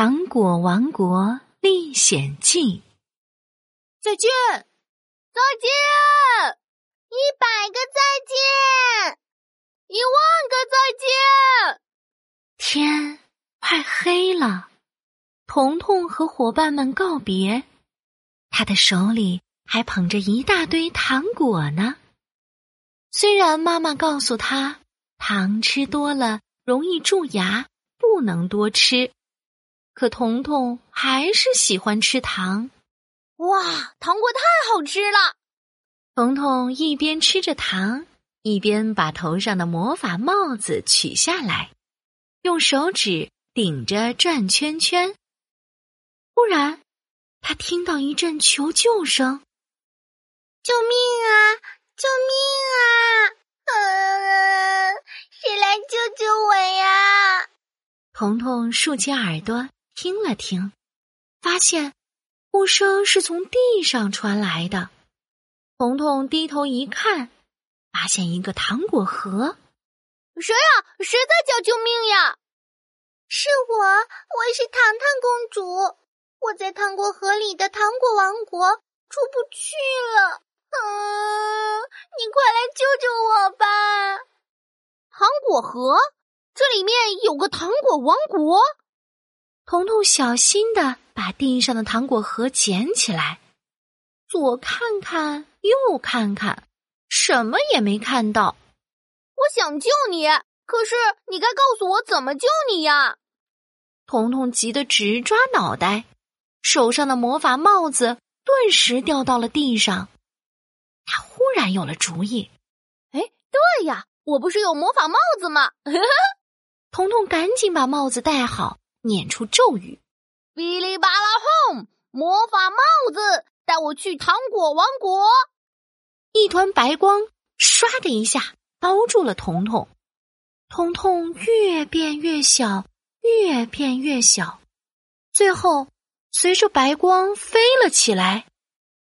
糖果王国历险记》。再见，再见，一百个再见，一万个再见。天快黑了，彤彤和伙伴们告别，他的手里还捧着一大堆糖果呢。虽然妈妈告诉他，糖吃多了容易蛀牙，不能多吃，可彤彤还是喜欢吃糖。哇，糖果太好吃了！彤彤一边吃着糖，一边把头上的魔法帽子取下来，用手指顶着转圈圈。忽然，他听到一阵求救声：“救命啊！救命啊！呃，谁来救救我呀？”彤彤竖起耳朵听了听，发现。呼声是从地上传来的，彤彤低头一看，发现一个糖果盒。谁呀？谁在叫救命呀？是我，我是糖糖公主，我在糖果盒里的糖果王国出不去了。嗯，你快来救救我吧！糖果盒，这里面有个糖果王国。彤彤小心的把地上的糖果盒捡起来，左看看，右看看，什么也没看到。我想救你，可是你该告诉我怎么救你呀！彤彤急得直抓脑袋，手上的魔法帽子顿时掉到了地上。他忽然有了主意：“哎，对呀，我不是有魔法帽子吗？” 彤彤赶紧把帽子戴好。念出咒语：“哔哩吧啦轰！魔法帽子带我去糖果王国。”一团白光唰的一下包住了彤彤，彤彤越变越小，越变越小，最后随着白光飞了起来。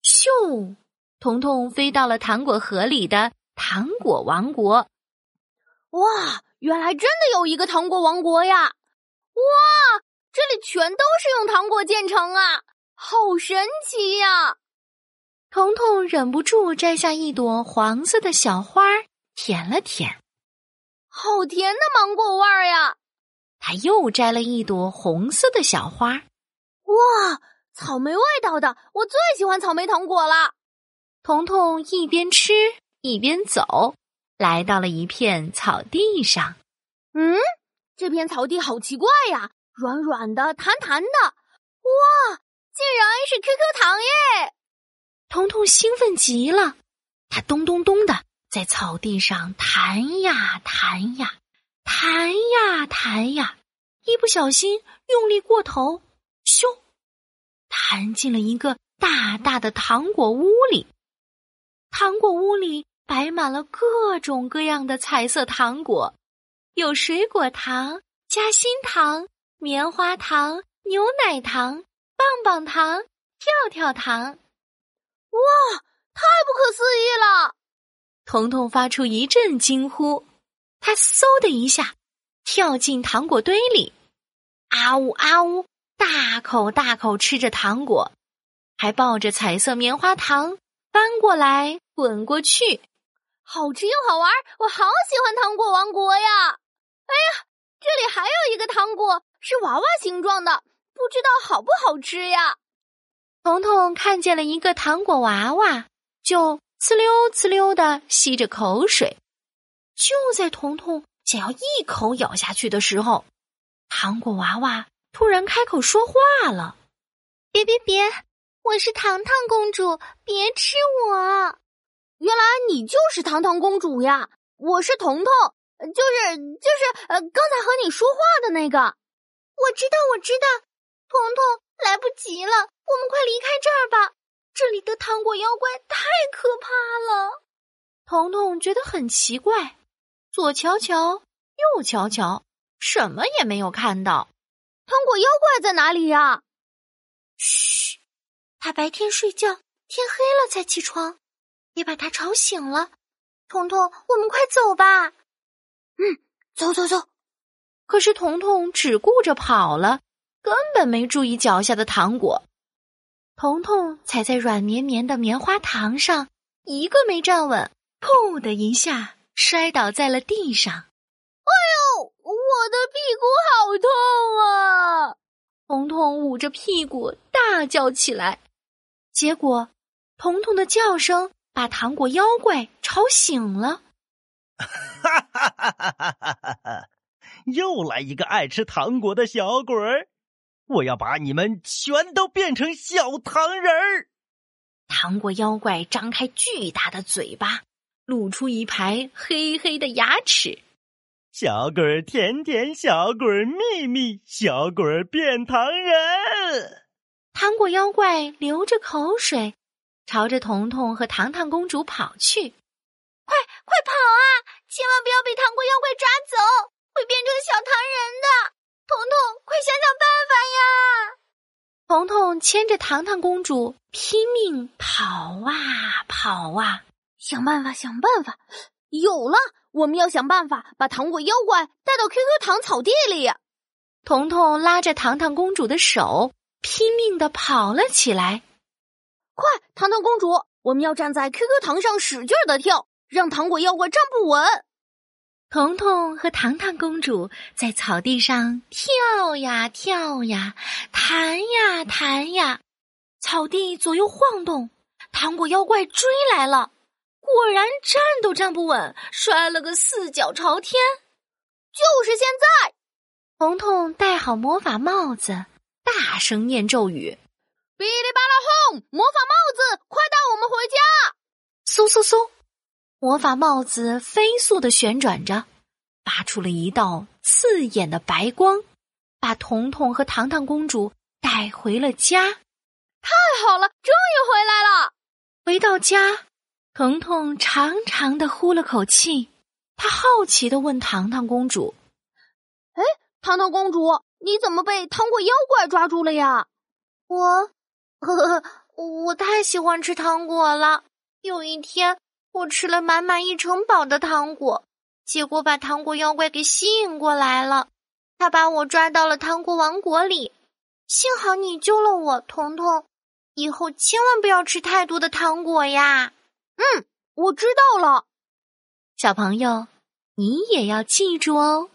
咻！彤彤飞到了糖果盒里的糖果王国。哇，原来真的有一个糖果王国呀！哇，这里全都是用糖果建成啊，好神奇呀！彤彤忍不住摘下一朵黄色的小花，舔了舔，好甜的芒果味儿呀！他又摘了一朵红色的小花，哇，草莓味道的，我最喜欢草莓糖果了。彤彤一边吃一边走，来到了一片草地上，嗯。这片草地好奇怪呀，软软的，弹弹的，哇，竟然是 QQ 糖耶！彤彤兴奋极了，他咚咚咚的在草地上弹呀弹呀，弹呀弹呀，一不小心用力过头，咻，弹进了一个大大的糖果屋里。糖果屋里摆满了各种各样的彩色糖果。有水果糖、夹心糖、棉花糖、牛奶糖、棒棒糖、跳跳糖，哇，太不可思议了！彤彤发出一阵惊呼，他嗖的一下跳进糖果堆里，啊呜啊呜，大口大口吃着糖果，还抱着彩色棉花糖翻过来滚过去，好吃又好玩，我好喜欢糖果王国呀！哎呀，这里还有一个糖果是娃娃形状的，不知道好不好吃呀？彤彤看见了一个糖果娃娃，就呲溜呲溜的吸着口水。就在彤彤想要一口咬下去的时候，糖果娃娃突然开口说话了：“别别别，我是糖糖公主，别吃我！原来你就是糖糖公主呀！我是彤彤。”就是就是呃，刚才和你说话的那个，我知道我知道，彤彤来不及了，我们快离开这儿吧，这里的糖果妖怪太可怕了。彤彤觉得很奇怪，左瞧瞧，右瞧瞧，什么也没有看到。糖果妖怪在哪里呀？嘘，他白天睡觉，天黑了才起床，别把他吵醒了。彤彤，我们快走吧。嗯，走走走。可是彤彤只顾着跑了，根本没注意脚下的糖果。彤彤踩在软绵绵的棉花糖上，一个没站稳，噗的一下摔倒在了地上。哎呦，我的屁股好痛啊！彤彤捂着屁股大叫起来，结果彤彤的叫声把糖果妖怪吵醒了。哈哈哈哈哈哈！又来一个爱吃糖果的小鬼儿，我要把你们全都变成小糖人儿！糖果妖怪张开巨大的嘴巴，露出一排黑黑的牙齿。小鬼儿甜甜，小鬼儿蜜蜜，小鬼儿变糖人。糖果妖怪流着口水，朝着彤彤和糖糖公主跑去。快快跑啊！千万不要被糖果妖怪抓走，会变成小糖人的。彤彤，快想想办法呀！彤彤牵着糖糖公主拼命跑啊跑啊，想办法，想办法，有了！我们要想办法把糖果妖怪带到 QQ 糖草地里。彤彤拉着糖糖公主的手，拼命的跑了起来。快，糖糖公主，我们要站在 QQ 糖上使劲的跳，让糖果妖怪站不稳。彤彤和糖糖公主在草地上跳呀跳呀，弹呀弹呀，草地左右晃动，糖果妖怪追来了。果然站都站不稳，摔了个四脚朝天。就是现在，彤彤戴好魔法帽子，大声念咒语：“哔哩吧啦轰！魔法帽子，快带我们回家！”嗖嗖嗖，魔法帽子飞速的旋转着，发出了一道刺眼的白光，把彤彤和糖糖公主带回了家。太好了，终于回来了！回到家。彤彤长长的呼了口气，她好奇的问糖糖公主：“哎，糖糖公主，你怎么被糖果妖怪抓住了呀？”“我，呵呵，我太喜欢吃糖果了。有一天，我吃了满满一城堡的糖果，结果把糖果妖怪给吸引过来了。他把我抓到了糖果王国里。幸好你救了我，彤彤。以后千万不要吃太多的糖果呀。”嗯，我知道了，小朋友，你也要记住哦。